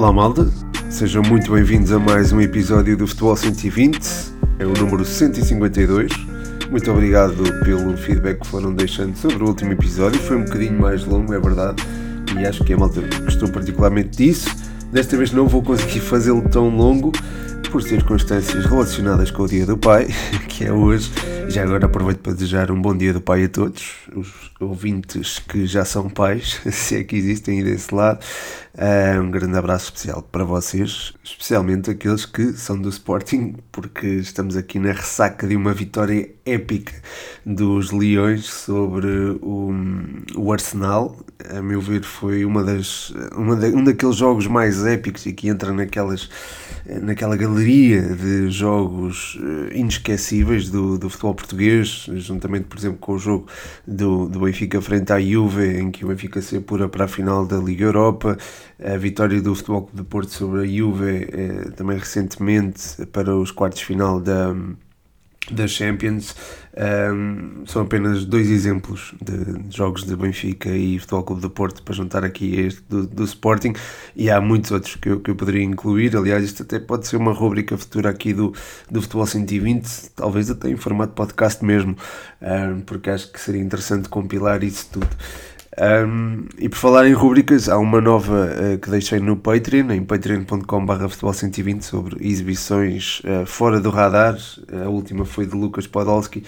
Olá malta, sejam muito bem-vindos a mais um episódio do Futebol 120, é o número 152. Muito obrigado pelo feedback que foram deixando sobre o último episódio, foi um bocadinho mais longo, é verdade, e acho que a malta gostou particularmente disso. Desta vez não vou conseguir fazê-lo tão longo, por circunstâncias relacionadas com o Dia do Pai, que é hoje. Já agora aproveito para desejar um bom Dia do Pai a todos, os ouvintes que já são pais, se é que existem desse lado. Uh, um grande abraço especial para vocês, especialmente aqueles que são do Sporting, porque estamos aqui na ressaca de uma vitória épica dos Leões sobre o, o Arsenal. A meu ver, foi uma das, uma da, um daqueles jogos mais épicos e que entra naquelas, naquela galeria de jogos eh, inesquecíveis do, do futebol português, juntamente, por exemplo, com o jogo do, do Benfica frente à Juve, em que o Benfica se apura para a final da Liga Europa. A vitória do Futebol Clube de Porto sobre a Juve eh, também recentemente para os quartos final da, da Champions um, são apenas dois exemplos de, jogos de Benfica e Futebol Clube de Porto para juntar aqui este do, do, Sporting e há muitos outros que eu, que eu poderia incluir. Aliás isto até pode ser uma rubrica futura aqui do, do Futebol 120 talvez até em formato podcast mesmo um, porque acho que seria interessante compilar isso tudo um, e por falar em rubricas, há uma nova uh, que deixei no Patreon, em patreon.com.br futebol 120, sobre exibições uh, fora do radar. A última foi de Lucas Podolski.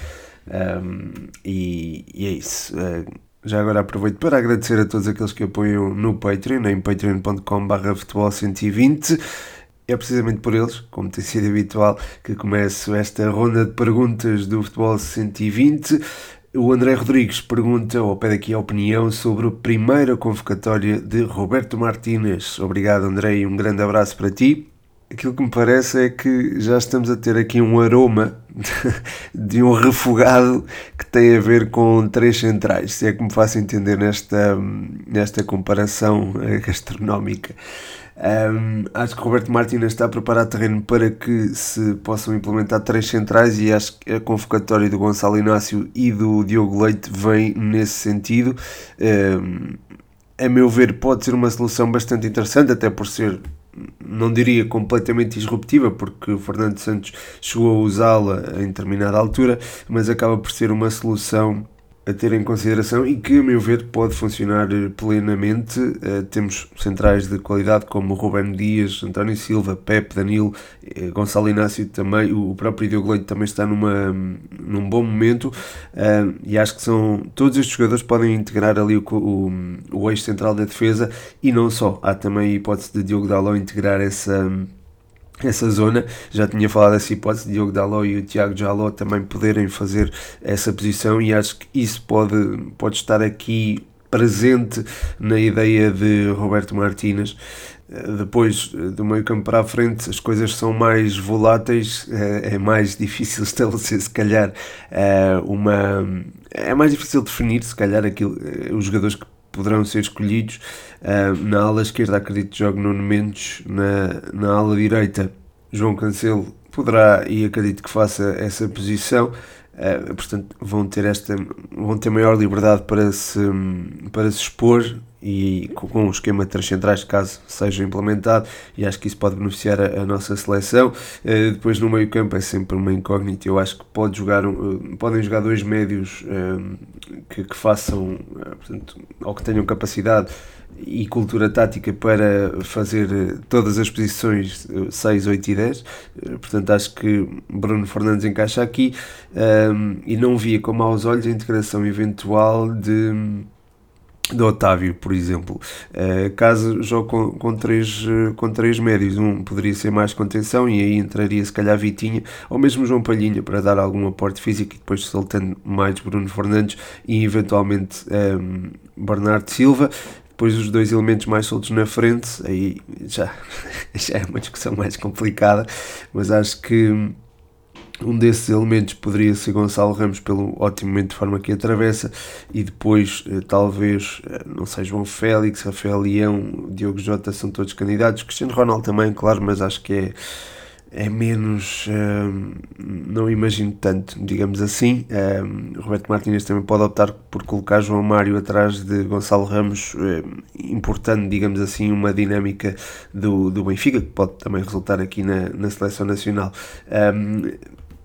Um, e, e, é isso. Uh, já agora aproveito para agradecer a todos aqueles que apoiam no Patreon, em patreon.com.br futebol 120. É precisamente por eles, como tem sido habitual, que começo esta ronda de perguntas do Futebol 120. O André Rodrigues pergunta ou pede aqui a opinião sobre a primeira convocatória de Roberto Martínez. Obrigado, André, e um grande abraço para ti. Aquilo que me parece é que já estamos a ter aqui um aroma de um refogado que tem a ver com três centrais, se é que me faço entender nesta, nesta comparação gastronómica. Um, acho que Roberto Martínez está a preparar terreno para que se possam implementar três centrais e acho que a convocatória do Gonçalo Inácio e do Diogo Leite vem nesse sentido. Um, a meu ver, pode ser uma solução bastante interessante, até por ser, não diria completamente disruptiva, porque o Fernando Santos chegou a usá-la em determinada altura, mas acaba por ser uma solução a ter em consideração e que, a meu ver, pode funcionar plenamente. Uh, temos centrais de qualidade como Ruben Dias, António Silva, Pepe, Danilo, uh, Gonçalo Inácio também, o próprio Diogo Leite também está numa, num bom momento uh, e acho que são todos estes jogadores podem integrar ali o, o, o eixo central da defesa e não só. Há também a hipótese de Diogo Daló integrar essa essa zona. Já tinha falado dessa hipótese, Diogo Daló e o Tiago Jaló também poderem fazer essa posição e acho que isso pode, pode estar aqui presente na ideia de Roberto Martínez. Eh, depois eh, do meio campo para a frente as coisas são mais voláteis, é, é mais difícil estabelecer se calhar uma... é mais difícil definir se calhar aquilo, os jogadores que poderão ser escolhidos. Uh, na ala esquerda, acredito que jogue Nuno Mendes. Na, na ala direita, João Cancelo poderá e acredito que faça essa posição. Uh, portanto, vão ter, esta, vão ter maior liberdade para se, para se expor e com, com um esquema de três centrais, caso seja implementado, e acho que isso pode beneficiar a, a nossa seleção. Uh, depois, no meio-campo, é sempre uma incógnita. Eu acho que pode jogar, uh, podem jogar dois médios que, que, façam, portanto, ou que tenham capacidade e cultura tática para fazer todas as posições 6, 8 e 10. Portanto, acho que Bruno Fernandes encaixa aqui um, e não via com maus olhos a integração eventual de de Otávio, por exemplo. Uh, caso jogue com, com, três, com três médios, um poderia ser mais contenção e aí entraria se calhar Vitinha ou mesmo João Palhinha para dar algum aporte físico e depois soltando mais Bruno Fernandes e eventualmente um, Bernardo Silva. Depois os dois elementos mais soltos na frente, aí já, já é uma discussão mais complicada, mas acho que um desses elementos poderia ser Gonçalo Ramos pelo ótimo momento de forma que atravessa e depois eh, talvez, eh, não sei, João Félix, Rafael Leão, Diogo Jota são todos candidatos, Cristiano Ronaldo também, claro, mas acho que é é menos. Um, não imagino tanto, digamos assim. Um, Roberto Martínez também pode optar por colocar João Mário atrás de Gonçalo Ramos, um, importando, digamos assim, uma dinâmica do, do Benfica, que pode também resultar aqui na, na seleção nacional.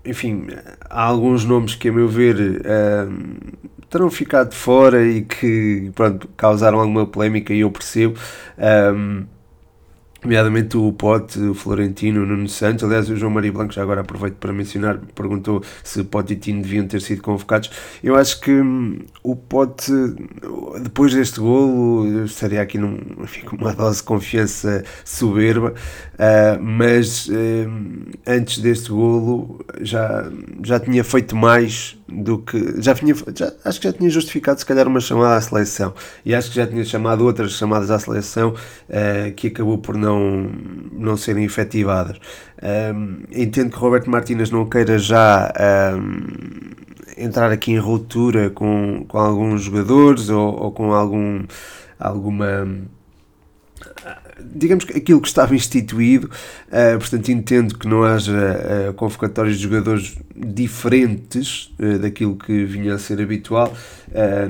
enfim, há alguns nomes que, a meu ver, terão ficado fora e que pronto, causaram alguma polémica, e eu percebo. Um, nomeadamente o Pote, o Florentino, o Nuno Santos. Aliás, o João Maria Blanco, já agora aproveito para mencionar, perguntou se Pote e Tino deviam ter sido convocados. Eu acho que hum, o Pote, depois deste golo, estaria aqui num, enfim, com uma dose de confiança soberba, uh, mas uh, antes deste golo já, já tinha feito mais do que. Já tinha, já, acho que já tinha justificado, se calhar, uma chamada à seleção. E acho que já tinha chamado outras chamadas à seleção uh, que acabou por não, não serem efetivadas. Um, entendo que Roberto Martínez não queira já. Um, entrar aqui em ruptura com, com alguns jogadores ou, ou com algum, alguma digamos que aquilo que estava instituído, uh, portanto entendo que não haja uh, convocatórios de jogadores diferentes uh, daquilo que vinha a ser habitual.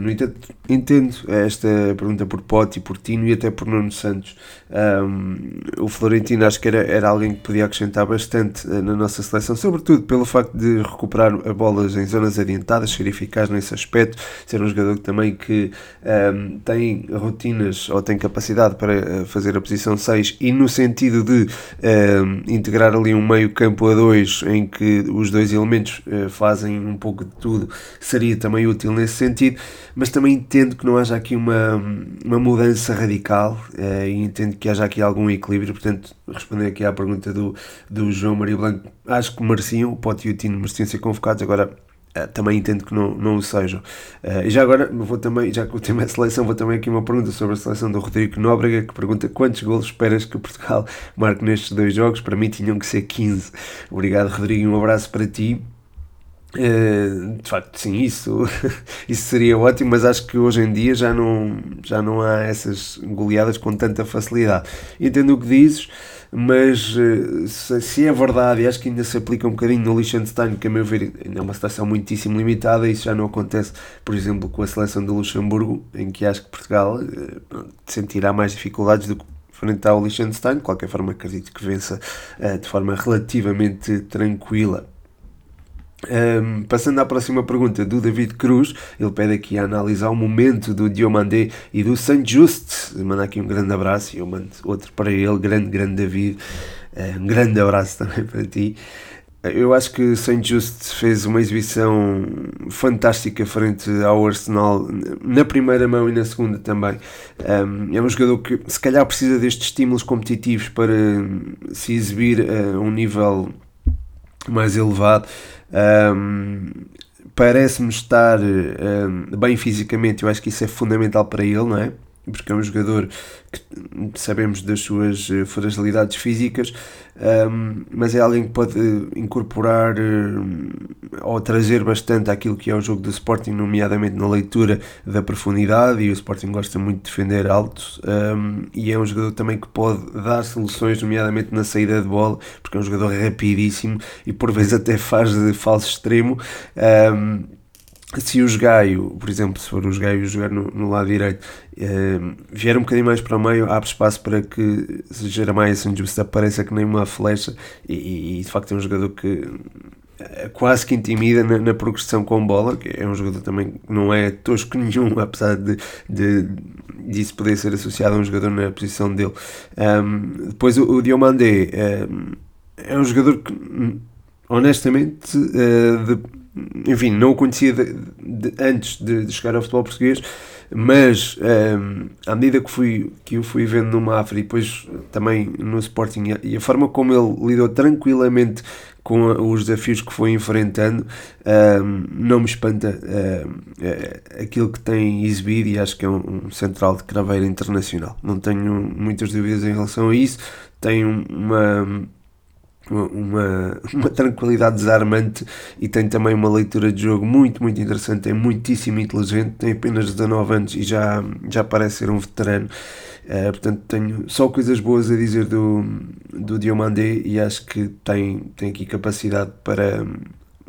no entanto, entendo esta pergunta por Pote por Tino e até por Nuno Santos. Um, o Florentino acho que era, era alguém que podia acrescentar bastante na nossa seleção, sobretudo pelo facto de recuperar a bolas em zonas adiantadas, ser eficaz nesse aspecto, ser um jogador também que um, tem rotinas ou tem capacidade para fazer a posição 6 e no sentido de uh, integrar ali um meio campo a dois em que os dois elementos uh, fazem um pouco de tudo, seria também útil nesse sentido, mas também entendo que não haja aqui uma, uma mudança radical uh, e entendo que haja aqui algum equilíbrio, portanto, responder aqui à pergunta do, do João Maria Blanco, acho que mereciam, o Pote e o Tino mereciam ser convocados, agora também entendo que não, não o sejam. Uh, e já agora, vou também, já que o tema é seleção, vou também aqui uma pergunta sobre a seleção do Rodrigo Nóbrega, que pergunta quantos golos esperas que Portugal marque nestes dois jogos? Para mim tinham que ser 15. Obrigado, Rodrigo, um abraço para ti. Uh, de facto, sim, isso, isso seria ótimo, mas acho que hoje em dia já não, já não há essas goleadas com tanta facilidade. Entendo o que dizes mas eh, se é verdade, e acho que ainda se aplica um bocadinho no Liechtenstein, que a meu ver ainda é uma situação muitíssimo limitada, isso já não acontece, por exemplo, com a seleção do Luxemburgo, em que acho que Portugal eh, sentirá mais dificuldades do que frente ao Liechtenstein, de qualquer forma acredito que vença eh, de forma relativamente tranquila. Um, passando à próxima pergunta do David Cruz, ele pede aqui a analisar o momento do Diomandé e do Saint Just. Manda aqui um grande abraço e eu mando outro para ele, grande, grande David. Um grande abraço também para ti. Eu acho que Saint Just fez uma exibição fantástica frente ao Arsenal na primeira mão e na segunda também. É um jogador que se calhar precisa destes estímulos competitivos para se exibir a um nível mais elevado. Um, Parece-me estar um, bem fisicamente, eu acho que isso é fundamental para ele, não é? Porque é um jogador que sabemos das suas eh, fragilidades físicas, um, mas é alguém que pode incorporar um, ou trazer bastante aquilo que é o jogo do Sporting, nomeadamente na leitura da profundidade. E o Sporting gosta muito de defender alto, e é um jogador também que pode dar soluções, nomeadamente na saída de bola, porque é um jogador rapidíssimo e por vezes até faz de falso extremo. Se o Gaio, por exemplo, se for o Gaio jogar no, no lado direito, eh, vier um bocadinho mais para o meio, abre espaço para que Jeremiah Sanjusta apareça que nem uma flecha e, e, de facto é um jogador que eh, quase que intimida na, na, progressão com bola, que é um jogador também que não é tosco nenhum, apesar de, de disso poder ser associado a um jogador na posição dele. Um, depois o, o Diomandé um, é um jogador que honestamente uh, de, enfim, não o conhecia de, de, antes de, de, chegar ao futebol português, mas um, ehm, à medida que, fui, que eu fui vendo no Mafra e depois também no Sporting e a forma como ele lidou tranquilamente com os desafios que foi enfrentando, um, ehm, não me espanta um, ehm, aquilo que tem exibido e acho que é um, central de craveira internacional. Não tenho muitas dúvidas em relação a isso. Tem uma uma, uma tranquilidade desarmante e tem também uma leitura de jogo muito, muito interessante, é muitíssimo inteligente, tem apenas 19 anos e já, já parece ser um veterano. Uh, portanto, tenho só coisas boas a dizer do, do Diomandé e acho que tem, tem aqui capacidade para.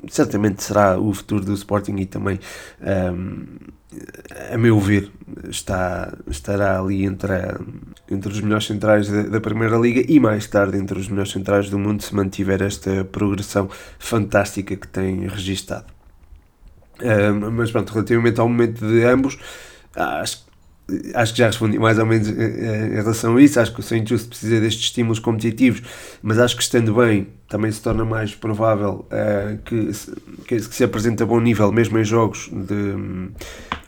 Certamente será o futuro do Sporting e também, um, a meu ver, está, estará ali entre, a, entre os melhores centrais da, da, Primeira Liga e mais tarde entre os melhores centrais do mundo se mantiver esta progressão fantástica que tem registado. Um, mas pronto, relativamente ao momento de ambos, acho acho que já respondi mais ou menos eh, eh, em relação a isso. Acho que o Saint Just precisa destes estímulos competitivos, mas acho que estando bem também se torna mais provável uh, que, que, se apresente a bom nível, mesmo em jogos de,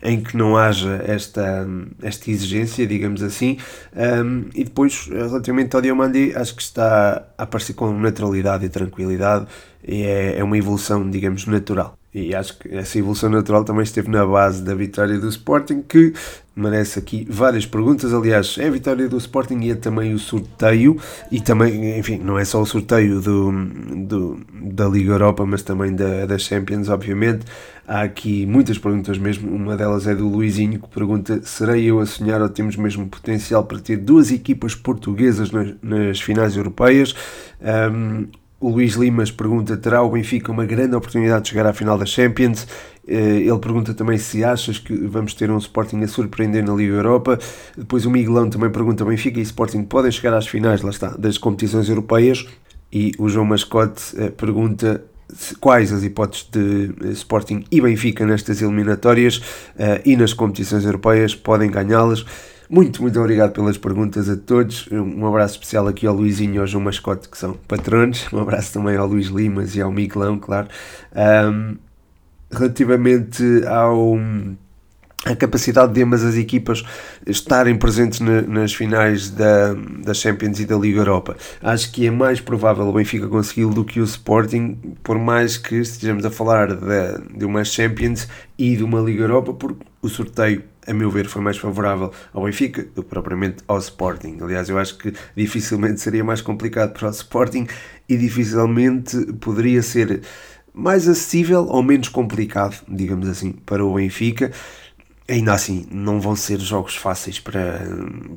em que não haja esta, esta exigência, digamos assim. Um, e depois, relativamente ao Diomandi, acho que está a aparecer com naturalidade e tranquilidade e é, é uma evolução, digamos, natural. E acho que essa evolução natural também esteve na base da vitória do Sporting, que merece aqui várias perguntas. Aliás, é a vitória do Sporting e é também o sorteio, e também, enfim, não é só o sorteio do, do, da Liga Europa, mas também da, da Champions, obviamente. Há aqui muitas perguntas mesmo. Uma delas é do Luizinho, que pergunta: serei eu a sonhar ou temos mesmo potencial para ter duas equipas portuguesas nas, nas finais europeias? Um, o Luís Limas pergunta: terá o Benfica uma grande oportunidade de chegar à final da Champions? Eh, ele pergunta também se achas que vamos ter um Sporting a surpreender na Liga Europa. Depois o Miguelão também pergunta: Benfica e Sporting podem chegar às finais, lá está, das competições europeias? E o João Mascote eh, pergunta quais as hipóteses de eh, Sporting e Benfica nestas eliminatórias e nas competições europeias podem ganhá-las. Muito, muito obrigado pelas perguntas a todos. Um abraço especial aqui ao Luizinho e ao João Mascote, que são patronos. Um abraço também ao Luís Limas e ao Miguelão, claro. Um, relativamente ao a capacidade de ambas as equipas estarem presentes na, nas finais da, da Champions e da Liga Europa. Acho que é mais provável o Benfica consegui-lo do que o Sporting, por mais que estejamos a falar de, de uma Champions e de uma Liga Europa, porque o sorteio, a meu ver, foi mais favorável ao Benfica do que propriamente ao Sporting. Aliás, eu acho que dificilmente seria mais complicado para o Sporting e dificilmente poderia ser mais acessível ou menos complicado, digamos assim, para o Benfica ainda assim, não vão ser jogos fáceis para,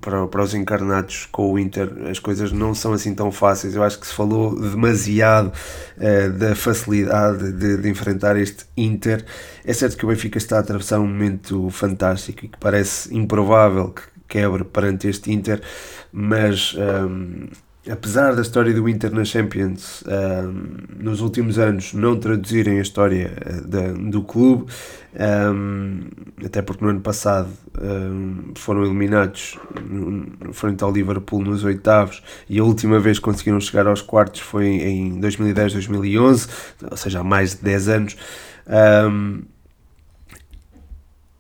para, para os encarnados com o Inter. As coisas não são assim tão fáceis. Eu acho que se falou demasiado uh, da facilidade de, de, enfrentar este Inter. É certo que o Benfica está a atravessar um momento fantástico e que parece improvável que quebre perante este Inter, mas. Um, ehm, apesar da história do Inter na Champions um, nos últimos anos não traduzirem a história eh, do clube, um, até porque no ano passado um, foram eliminados frente ao Liverpool nos oitavos e a última vez que conseguiram chegar aos quartos foi em 2010-2011, ou seja, há mais de 10 anos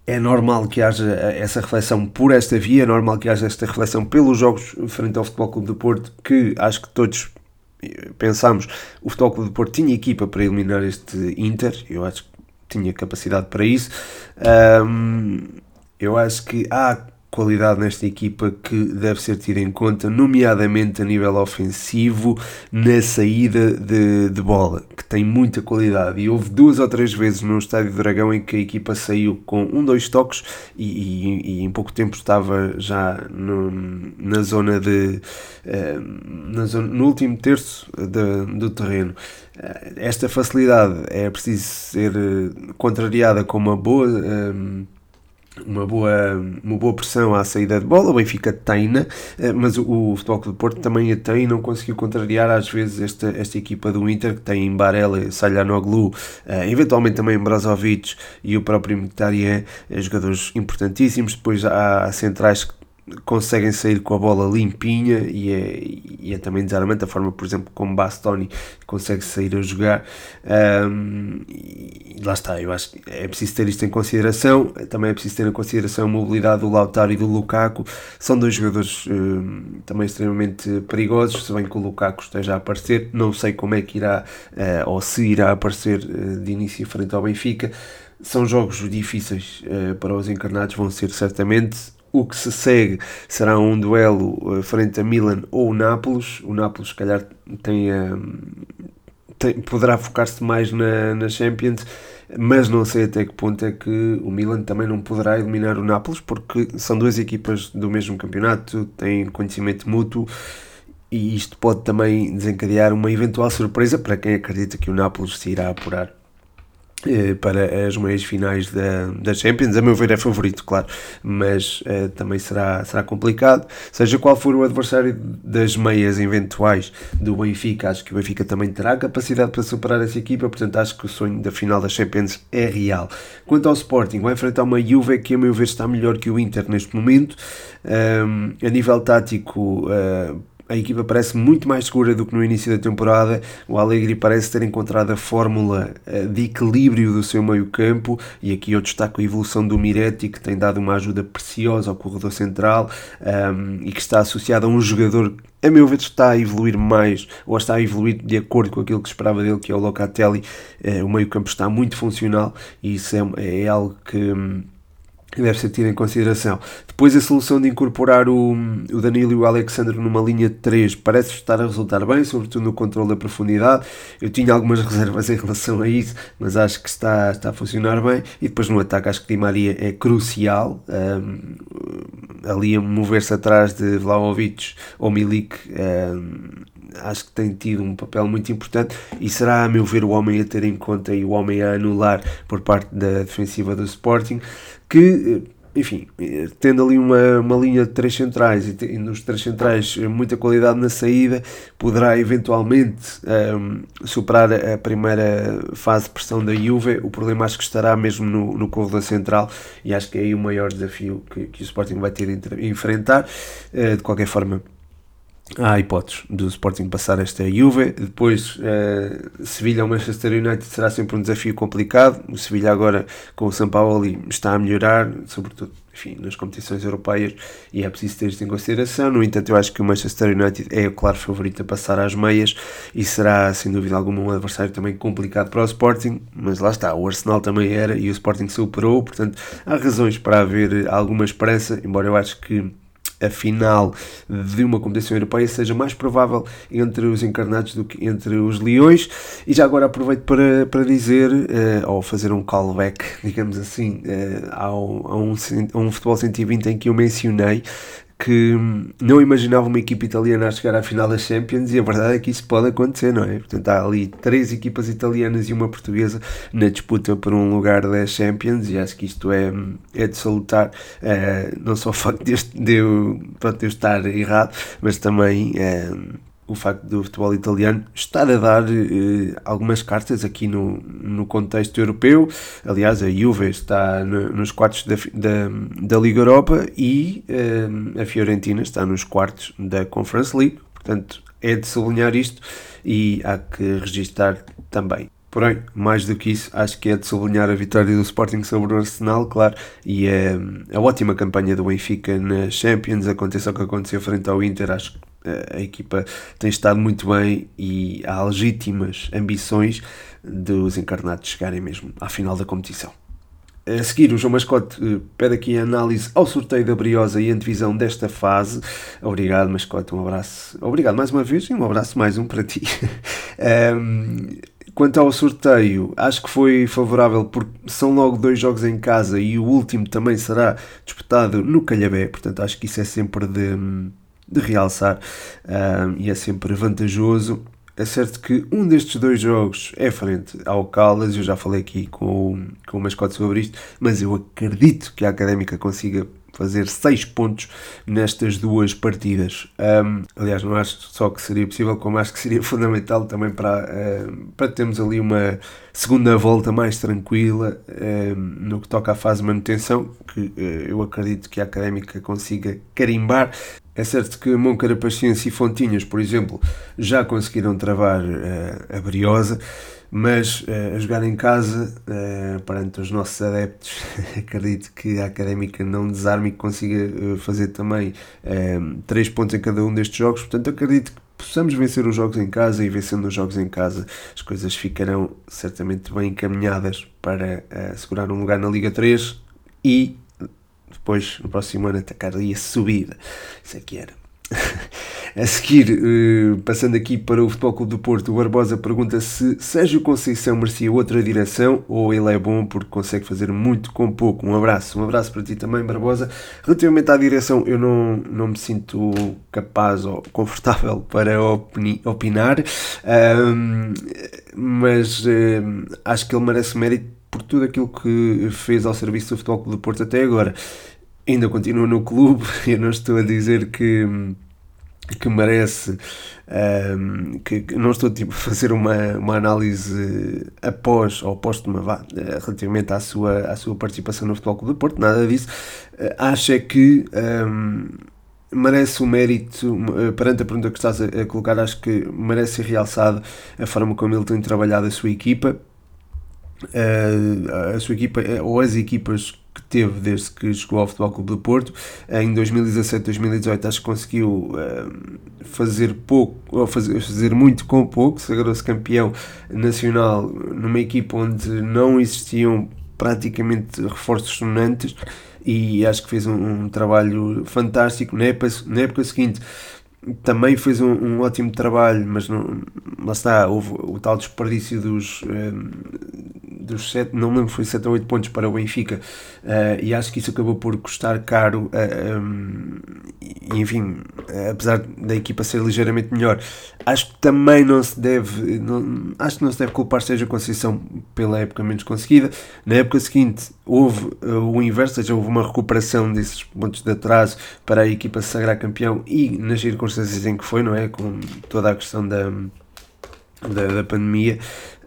é normal que haja essa reflexão por esta via, é normal que haja esta reflexão pelos jogos frente ao Futebol Clube do Porto, que acho que todos eh, pensamos o Futebol Clube do Porto tinha equipa para eliminar este Inter, eu acho que tinha capacidade para isso. Um, eu acho que há qualidade nesta equipa que deve ser tida em conta, nomeadamente a nível ofensivo, na saída de, de bola, que tem muita qualidade. E houve duas ou três vezes no Estádio do Dragão em que a equipa saiu com um, dois toques e, e, e em pouco tempo estava já no, na zona de. Eh, na zona, no último terço de, do terreno. Eh, esta facilidade é preciso ser eh, contrariada com uma boa uma boa, uma boa pressão à saída de bola. O Benfica tem, né? eh, mas o, o Futebol Clube do Porto também a tem e não conseguiu contrariar às vezes esta, esta equipa do Inter que tem Barella, Salhanoglu, uh, eventualmente também Brozovic e o próprio Mkhitaryan, eh, jogadores importantíssimos. Depois há centrais que conseguem sair com a bola limpinha e é, e é também desarmante a forma, por exemplo, como Bastoni consegue sair a jogar. Um, e lá está, eu acho que é preciso ter isto em consideração. Também é preciso ter em consideração a mobilidade do Lautaro e do Lukaku. São dois jogadores um, também extremamente perigosos, se bem que o Lukaku esteja a aparecer. Não sei como é que irá, uh, ou se irá aparecer uh, de início frente ao Benfica. São jogos difíceis uh, para os encarnados, vão ser certamente o que se segue será um duelo frente a Milan ou Nápoles. O Nápoles, se calhar, tem, tem poderá focar-se mais na, na Champions mas não sei até que ponto é que o Milan também não poderá eliminar o Nápoles, porque são duas equipas do mesmo campeonato, têm conhecimento mútuo e isto pode também desencadear uma eventual surpresa para quem acredita que o Nápoles se irá apurar eh, para as meias finais da, da Champions. A meu ver é favorito, claro, mas uh, também será, será complicado. Seja qual for o adversário das meias eventuais do Benfica, acho que o Benfica também terá capacidade para superar essa equipa, portanto acho que o sonho da final da Champions é real. Quanto ao Sporting, vai enfrentar uma Juve que a meu ver está melhor que o Inter neste momento. Um, a nível tático, uh, a equipa parece muito mais segura do que no início da temporada. O Allegri parece ter encontrado a fórmula eh, de equilíbrio do seu meio-campo. E aqui eu destaco a evolução do Miretti, que tem dado uma ajuda preciosa ao corredor central um, ehm, e que está associado a um jogador, a meu ver, está a evoluir mais, ou está a evoluir de acordo com aquilo que esperava dele, que é o Locatelli. Uh, o meio-campo está muito funcional e isso é, é algo que. Que deve ser tido em consideração. Depois a solução de incorporar o, o Danilo e o Alexandre numa linha de 3 parece estar a resultar bem, sobretudo no controle da profundidade. Eu tinha algumas reservas em relação a isso, mas acho que está, está a funcionar bem. E depois no ataque acho que Di Maria é crucial. Um, ali a mover-se atrás de Vlaovic ou Milik um, acho que tem tido um papel muito importante e será, a meu ver, o homem a ter em conta e o homem a anular por parte da defensiva do Sporting que enfim, tendo ali uma, uma linha de três centrais e, nos três centrais muita qualidade na saída, poderá eventualmente um, superar a primeira fase de pressão da Juve. O problema acho que estará mesmo no, no corredor central e acho que é aí o maior desafio que, que o Sporting vai ter de enfrentar. De qualquer forma, há hipóteses do Sporting passar esta Juve. Depois, uh, Sevilha ou Manchester United será sempre um desafio complicado. O Sevilha agora com o São Paulo está a melhorar, sobretudo enfim, nas competições europeias, e é preciso ter isto em consideração. No entanto, eu acho que o Manchester United é o claro favorito a passar às meias e será, sem dúvida alguma, um adversário também complicado para o Sporting. Mas lá está, o Arsenal também era e o Sporting superou, portanto, há razões para haver alguma esperança, embora eu acho que a final de uma competição europeia seja mais provável entre os encarnados do que entre os leões. E já agora aproveito para, para dizer, uh, ou fazer um callback, digamos assim, uh, ao, a, um, a um Futebol 120 em que eu mencionei que não imaginava uma equipa italiana a chegar à final da Champions e a verdade é que isso pode acontecer, não é? Portanto, há ali três equipas italianas e uma portuguesa na disputa por um lugar da Champions e acho que isto é, é de salutar, uh, não só o facto de, eu, de eu estar errado, mas também. Uh, o facto do futebol italiano estar a dar eh, algumas cartas aqui no, no contexto europeu. Aliás, a Juve está no, nos quartos da, da, da, Liga Europa e eh, a Fiorentina está nos quartos da Conference League. Portanto, é de sublinhar isto e há que registar também. Porém, mais do que isso, acho que é de sublinhar a vitória do Sporting sobre o Arsenal, claro, e a, a ótima campanha do Benfica na Champions, aconteça o que aconteceu frente ao Inter, acho que a equipa tem estado muito bem e há legítimas ambições dos encarnados chegarem mesmo à final da competição. A seguir, o João Mascote eh, pede aqui a análise ao sorteio da Briosa e a antevisão desta fase. Obrigado, Mascote, um abraço. Obrigado mais uma vez e um abraço mais um para ti. um, quanto ao sorteio, acho que foi favorável porque são logo dois jogos em casa e o último também será disputado no Calhabé, portanto acho que isso é sempre de de realçar um, e é sempre vantajoso. É certo que um destes dois jogos é frente ao Caldas, eu já falei aqui com, com o mascote sobre isto, mas eu acredito que a Académica consiga fazer 6 pontos nestas duas partidas. Um, aliás, não acho só que seria possível, como acho que seria fundamental também para, uh, para termos ali uma segunda volta mais tranquila uh, no que toca à fase de manutenção, que uh, eu acredito que a Académica consiga carimbar. É certo que Moncara Paciência e Fontinhas, por exemplo, já conseguiram travar a Briosa, mas uh, a jogar em casa, uh, perante os nossos adeptos, acredito que a Académica não desarme e consiga uh, fazer também uh, 3 pontos em cada um destes jogos. Portanto, acredito que possamos vencer os jogos em casa e vencendo os jogos em casa, as coisas ficarão certamente bem encaminhadas para assegurar um lugar na Liga 3 e depois no próximo ano atacar ali a subida. Isso é que era. A seguir, uh, passando aqui para o Futebol Clube do Porto, o Barbosa pergunta se Sérgio Conceição merecia outra direção ou ele é bom porque consegue fazer muito com pouco. Um abraço, um abraço para ti também, Barbosa. Relativamente à direção, eu não, não me sinto capaz ou confortável para opinar, mas uh, acho que ele merece mérito por tudo aquilo que fez ao serviço do Futebol Clube do Porto até agora. Ainda continua no clube, eu não estou a dizer que que merece um, que, não estou tipo, a fazer uma, uma análise após ou póstuma vá, relativamente à sua, à sua participação no Futebol Clube do Porto, nada disso uh, acho é que um, merece o mérito uh, perante a pergunta que estás a, a, colocar, acho que merece ser realçado a forma como ele tem trabalhado a sua equipa uh, a sua equipa ou as equipas que teve desde que chegou ao Futebol Clube do Porto. Em 2017, 2018 acho que conseguiu uh, fazer pouco, ou fazer, fazer muito com pouco, sagrou-se campeão nacional numa equipa onde não existiam praticamente reforços sonantes e acho que fez um, um trabalho fantástico. Na época, na época seguinte também fez um, um, ótimo trabalho, mas não, lá está, houve o tal desperdício dos, um, ehm, dos 7, não lembro, foi 7 ou 8 pontos para o Benfica, uh, e acho que isso acabou por custar caro, uh, eh, um, ehm, e, enfim, apesar da equipa ser ligeiramente melhor, acho que também não se deve, não, acho que não se deve culpar seja Conceição pela época menos conseguida, na época seguinte houve o inverso, ou seja, houve uma recuperação desses pontos de atraso para a equipa se sagrar campeão, e nas circunstâncias circunstâncias em que foi, não é? Com toda a questão da, da, da pandemia.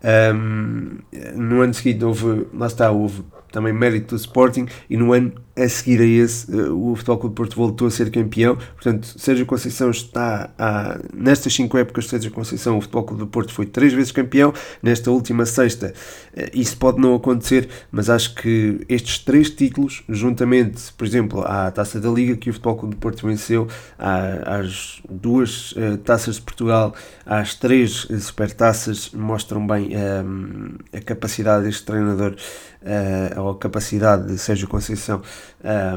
Um, no ano seguinte houve, lá está, houve também mérito do Sporting e no ano a seguir a esse, eh, o Futebol Clube de Porto voltou a ser campeão. Portanto, Sérgio Conceição está a, nestas cinco épocas de Sérgio Conceição, o Futebol Clube do Porto foi três vezes campeão. Nesta última sexta, eh, isso pode não acontecer, mas acho que estes três títulos, juntamente, por exemplo, à Taça da Liga que o Futebol Clube do Porto venceu, às duas uh, Taças de Portugal, às três Supertaças, mostram bem um, a capacidade deste treinador, uh, ou a capacidade de Sérgio Conceição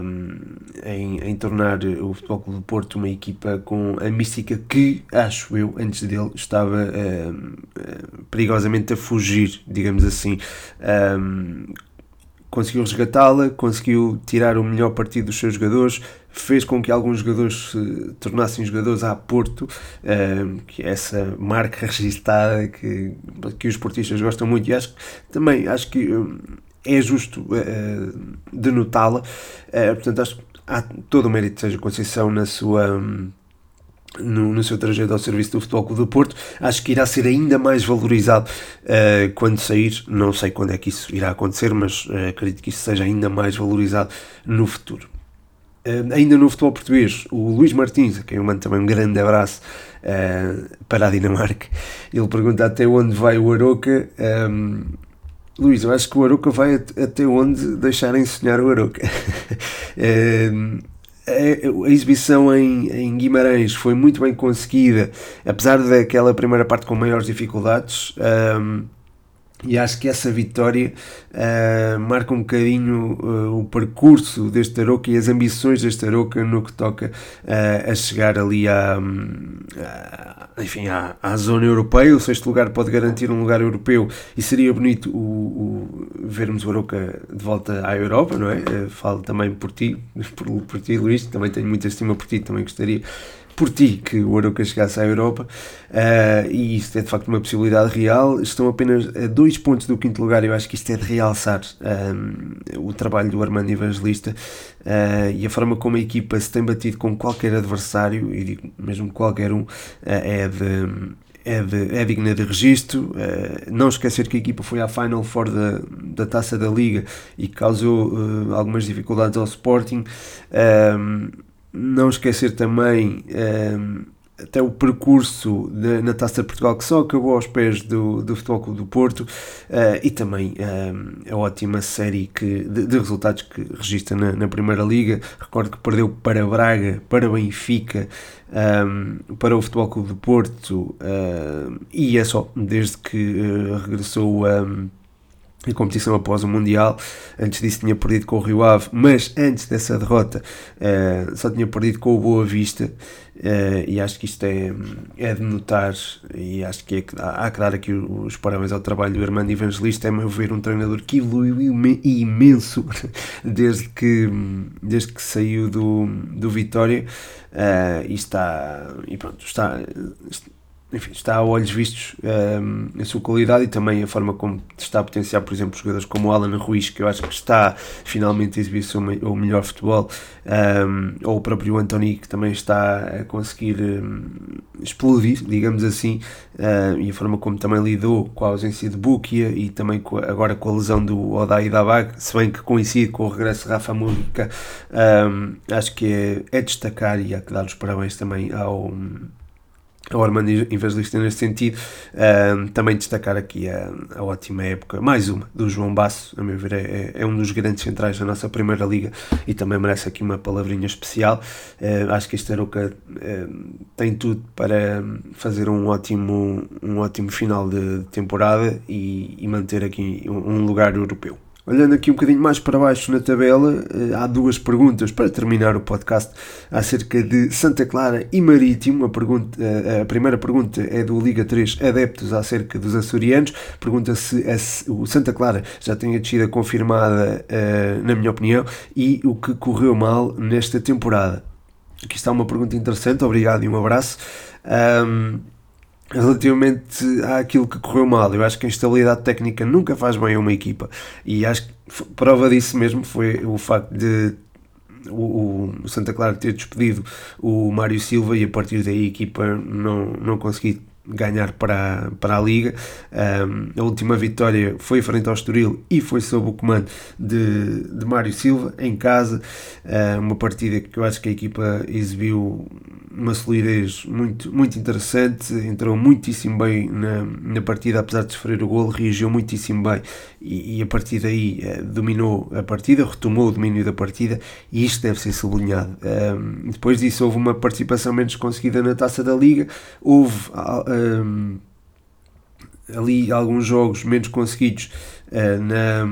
um, em, em, tornar o Futebol Clube do Porto uma equipa com a mística que, acho eu, antes dele estava um, perigosamente a fugir, digamos assim. Conseguiu resgatá-la, conseguiu tirar o melhor partido dos seus jogadores, fez com que alguns jogadores se tornassem jogadores a Porto, que é essa marca registada que, que os portistas gostam muito e acho também acho que é justo uh, denotá-la. Portanto, acho que há todo o mérito de Sérgio Conceição na sua. No, no, seu trajeto ao serviço do Futebol Clube do Porto, acho que irá ser ainda mais valorizado uh, quando sair. Não sei quando é que isso irá acontecer, mas uh, acredito que isso seja ainda mais valorizado no futuro. Uh, ainda no futebol português, o Luís Martins, a quem eu mando também um grande abraço para a Dinamarca, ele pergunta até onde vai o Aroca. Um, Luís, eu acho que o Aruca vai até onde deixarem sonhar o Aruca. É, a exibição em, em, Guimarães foi muito bem conseguida, apesar daquela primeira parte com maiores dificuldades. Um, e acho que essa vitória uh, marca um bocadinho uh, o percurso deste Aroca e as ambições deste Aroca no que toca uh, a chegar ali à, enfim, à, à, zona europeia. O sexto lugar pode garantir um lugar europeu e seria bonito o, o vermos o Aroca de volta à Europa, não é? falo também por ti, por, por ti, Luís, também tenho muita estima por ti, também gostaria por ti que o Aroca chegasse à Europa uh, e isto é de facto uma possibilidade real. Estão apenas a dois pontos do quinto lugar. Eu acho que isto é de realçar um, eh, o trabalho do Armando Evangelista uh, e a forma como a equipa se tem batido com qualquer adversário, e digo mesmo qualquer um, uh, é de é, de, é digna de registro. Uh, não esquecer que a equipa foi à Final Four da, da Taça da Liga e causou uh, algumas dificuldades ao Sporting. Uh, não esquecer também um, ehm, até o percurso de, na Taça de Portugal que só acabou aos pés do, do Futebol Clube do Porto uh, e também um, ehm, a ótima série que, de, de, resultados que registra na, na, Primeira Liga. Recordo que perdeu para Braga, para Benfica, um, ehm, para o Futebol Clube do Porto uh, e é só desde que uh, regressou a. A competição após o Mundial. Antes disso tinha perdido com o Rio Ave, mas antes dessa derrota uh, só tinha perdido com o Boa Vista. Uh, e acho que isto é, é de notar, e acho que, é há, há, que dar aqui os parabéns ao trabalho do Armando Evangelista. É, meu ver, um treinador que evoluiu imenso desde que, desde que saiu do, do Vitória. Uh, e está, e pronto, está, está enfim, está a olhos vistos um, a sua qualidade e também a forma como está a potenciar, por exemplo, jogadores como o Alan Ruiz, que eu acho que está finalmente a exibir o, melhor futebol, um, ou o próprio Antoni, que também está a conseguir um, explodir, digamos assim, e a forma como também lidou com a ausência de Bukia e também com, agora com a lesão do Odai Dabag, se bem que coincide com o regresso de Rafa Música, acho que é, é destacar e há que dar os parabéns também ao ao Armando Evangelista neste sentido. Também destacar aqui a, a, ótima época, mais uma, do João Basso, a meu ver, é, é, um dos grandes centrais da nossa Primeira Liga e também merece aqui uma palavrinha especial. Uh, acho que este Aroca uh, tem tudo para fazer um ótimo, um ótimo final de temporada e, e manter aqui um lugar europeu. Olhando aqui um bocadinho mais para baixo na tabela, eh, há duas perguntas para terminar o podcast acerca de Santa Clara e Marítimo. A, pergunta, eh, a primeira pergunta é do Liga 3 Adeptos acerca dos açorianos. Pergunta se o Santa Clara já tem a descida confirmada, eh, na minha opinião, e o que correu mal nesta temporada. Aqui está uma pergunta interessante, obrigado e um abraço. Um, relativamente àquilo que correu mal. Eu acho que a instabilidade técnica nunca faz bem a uma equipa e acho que prova disso mesmo foi o facto de o, Santa Clara ter despedido o Mário Silva e a partir daí a equipa não, não conseguir ganhar para, para a Liga. Um, a última vitória foi frente ao Estoril e foi sob o comando de, de Mário Silva, em casa. Uh, uma partida que eu acho que a equipa exibiu uma solidez muito, muito interessante, entrou muitíssimo bem na, na partida, apesar de sofrer o gol, reagiu muitíssimo bem e, e a partir daí uh, dominou a partida, retomou o domínio da partida e isto deve ser sublinhado. Um, depois disso houve uma participação menos conseguida na Taça da Liga, houve um, ali alguns jogos menos conseguidos uh, na,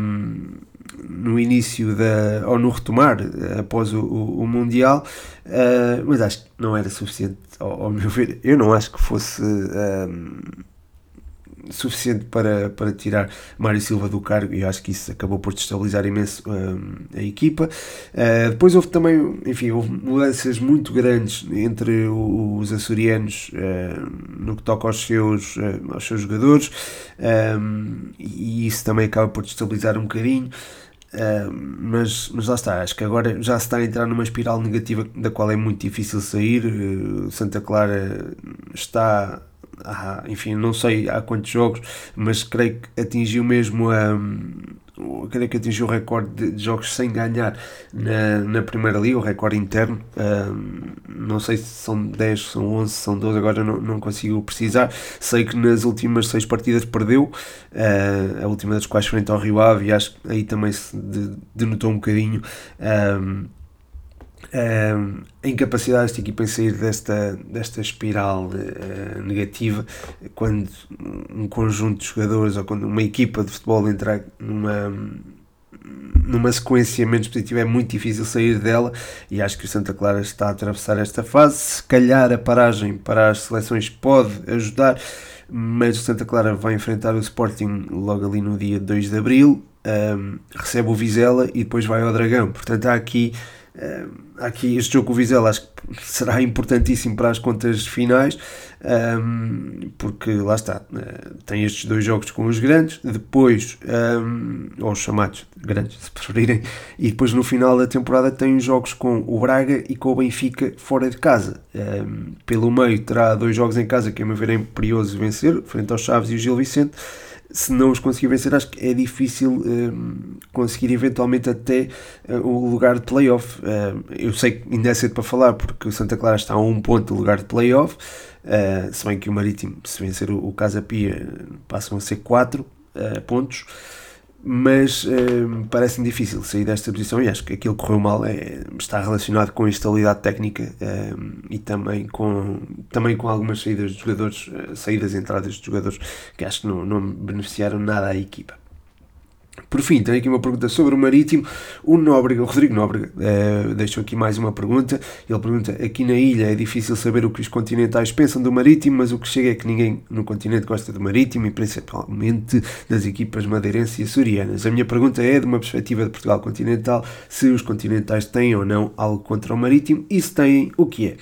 no início da, ou no retomar uh, após o, o, o Mundial, uh, mas acho que não era suficiente, ao, ao, meu ver. Eu não acho que fosse suficiente para, para tirar Mário Silva do cargo e acho que isso acabou por destabilizar imenso a equipa. Uh, depois houve também, enfim, houve mudanças muito grandes entre os açorianos uh, no que toca aos seus, uh, aos seus jogadores um, e isso também acaba por destabilizar um bocadinho. Uh, mas, mas lá está, acho que agora já se está a entrar numa espiral negativa da qual é muito difícil sair. Uh, Santa Clara está há, enfim, não sei há quantos jogos, mas creio que atingiu mesmo a. creio que atingiu o recorde de jogos sem ganhar na, na Primeira Liga, o recorde interno. não sei se são 10, são 11, são 12, agora não, não consigo precisar. Sei que nas últimas 6 partidas perdeu, uh, a última das quais frente ao Rio Ave, e acho que aí também se denotou um bocadinho a incapacidade desta equipa em sair desta, desta espiral uh, negativa quando um conjunto de jogadores ou quando uma equipa de futebol entrar numa numa sequência menos positiva é muito difícil sair dela e acho que o Santa Clara está a atravessar esta fase. Se calhar a paragem para as seleções pode ajudar, mas o Santa Clara vai enfrentar o Sporting logo ali no dia 2 de Abril, um, recebe o Vizela e depois vai ao Dragão. Portanto, há aqui aqui este jogo com o Vizela acho que será importantíssimo para as contas finais, porque lá está, uh, tem estes dois jogos com os grandes, depois, ou os chamados grandes, se preferirem, e depois no final da temporada tem os jogos com o Braga e com o Benfica fora de casa. Pelo meio terá dois jogos em casa que a meu ver é imperioso vencer, frente aos Chaves e o Gil Vicente se não os conseguir vencer, acho que é difícil um, conseguir eventualmente até uh, o lugar de playoff. Uh, eu sei que ainda é cedo para falar, porque o Santa Clara está a um ponto do lugar de playoff, uh, se bem que o Marítimo, se vencer o, o Casa Pia, passam a ser 4 pontos mas uh, parece-me difícil sair desta posição e acho que aquilo que correu mal é, está relacionado com a instabilidade técnica uh, e também com, também com algumas saídas de jogadores, uh, saídas e entradas de jogadores que acho que não, não beneficiaram nada à equipa. Por fim, tenho aqui uma pergunta sobre o Marítimo. O Nóbrega, o Rodrigo Nóbrega, uh, deixou aqui mais uma pergunta. Ele pergunta: aqui na ilha é difícil saber o que os continentais pensam do Marítimo, mas o que chega é que ninguém no continente gosta do Marítimo e principalmente das equipas madeirense e açorianas. A minha pergunta é, de uma perspectiva de Portugal continental, se os continentais têm ou não algo contra o Marítimo e se têm, o que é.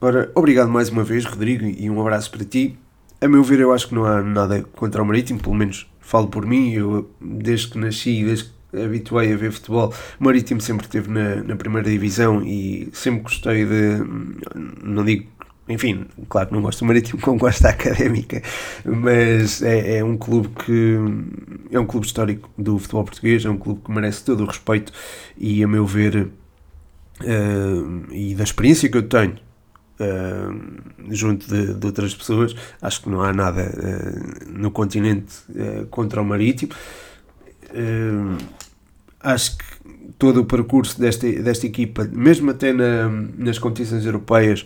Ora, obrigado mais uma vez, Rodrigo, e um abraço para ti. A meu ver, eu acho que não há nada contra o Marítimo, pelo menos falo por mim, eu desde que nasci, desde que habituei a ver futebol, o Marítimo sempre esteve na, na primeira divisão e sempre gostei de, não digo enfim, claro que não gosto do Marítimo como gosto da Académica, mas é, é, um clube que é um clube histórico do futebol português, é um clube que merece todo o respeito e a meu ver uh, e da experiência que eu tenho uh, junto de, de, outras pessoas. Acho que não há nada uh, no continente uh, contra o marítimo. acho que todo o percurso desta, desta equipa, mesmo até na, nas competições europeias,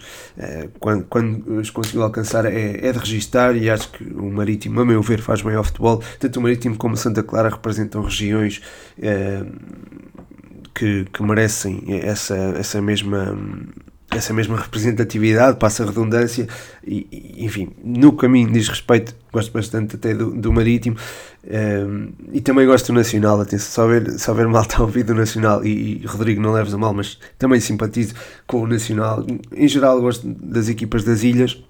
quando, quando os conseguiu alcançar, é, é de registar e acho que o Marítimo, a meu ver, faz bem ao futebol. Tanto o Marítimo como Santa Clara representam regiões que, que merecem essa, essa mesma essa mesma representatividade, passa a redundância, e, enfim, no caminho diz respeito, gosto bastante até do, do Marítimo, um, ehm, e também gosto do Nacional, atenção, só ver, só ver mal está a ouvir do Nacional, e, e, Rodrigo não leves a mal, mas também simpatizo com o Nacional, em geral gosto das equipas das ilhas,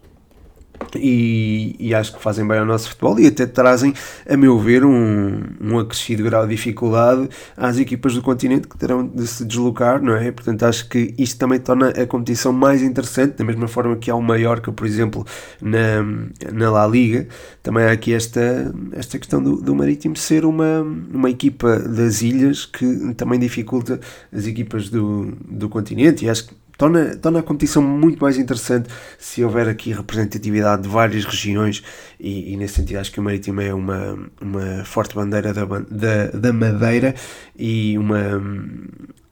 e, e, acho que fazem bem ao nosso futebol e até trazem, a meu ver, um, um acrescido grau de dificuldade às equipas do continente que terão de se deslocar, não é? Portanto, acho que isto também torna a competição mais interessante, da mesma forma que há o Mallorca, por exemplo, na, na La Liga, também há aqui esta, esta questão do, do Marítimo ser uma, uma equipa das ilhas que também dificulta as equipas do, do continente e acho que torna, torna a competição muito mais interessante se houver aqui representatividade de várias regiões e, e nesse sentido acho que o Marítimo é uma, uma forte bandeira da, da, da Madeira e, uma,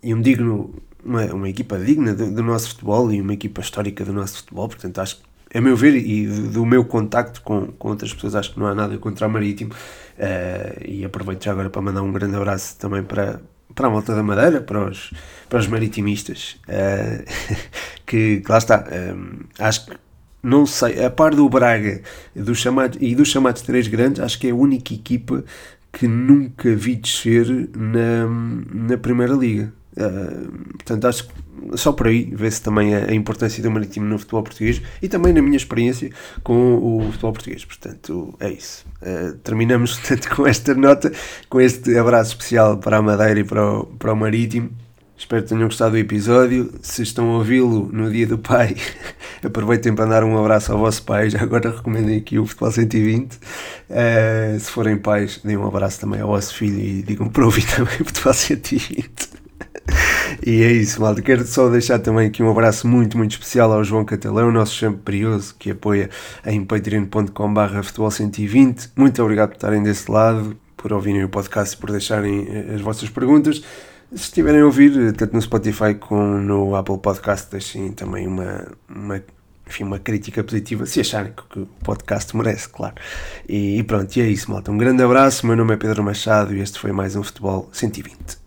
e um digno uma, uma equipa digna do, do, nosso futebol e uma equipa histórica do nosso futebol, portanto acho que a meu ver e do, meu contacto com, com outras pessoas acho que não há nada contra o Marítimo uh, e aproveito já agora para mandar um grande abraço também para, para a volta da Madeira, para os, para os maritimistas, uh, que, que, lá está, um, eh, acho que não sei, a par do Braga do chamado, e dos chamados três grandes, acho que é a única equipa que nunca vi descer na, na Primeira Liga. Uh, portanto, acho que só por aí vê-se também a, a, importância do Marítimo no futebol português e também na minha experiência com o futebol português. Portanto, é isso. Uh, terminamos portanto, com esta nota, com este abraço especial para a Madeira e para o, para o Marítimo. Espero que tenham gostado do episódio. Se estão a ouvi-lo no dia do pai, aproveitem para dar um abraço ao vosso pai. Já agora recomendem aqui o Futebol 120. Uh, eh, se forem pais, deem um abraço também ao vosso filho e digam para ouvir também o Futebol 120. E é isso, malta. Quero só deixar também aqui um abraço muito, muito especial ao João Catalão, nosso champ brioso, que apoia em patreon.com.br futebol 120. Muito obrigado por estarem desse lado, por ouvirem o podcast, por deixarem eh, as vossas perguntas. Se estiverem a ouvir, eh, tanto no Spotify como no Apple Podcast, deixem também uma, uma enfim, uma crítica positiva, se acharem que o podcast merece, claro. E, e pronto, e é isso, malta. Um grande abraço, meu nome é Pedro Machado e este foi mais um Futebol 120.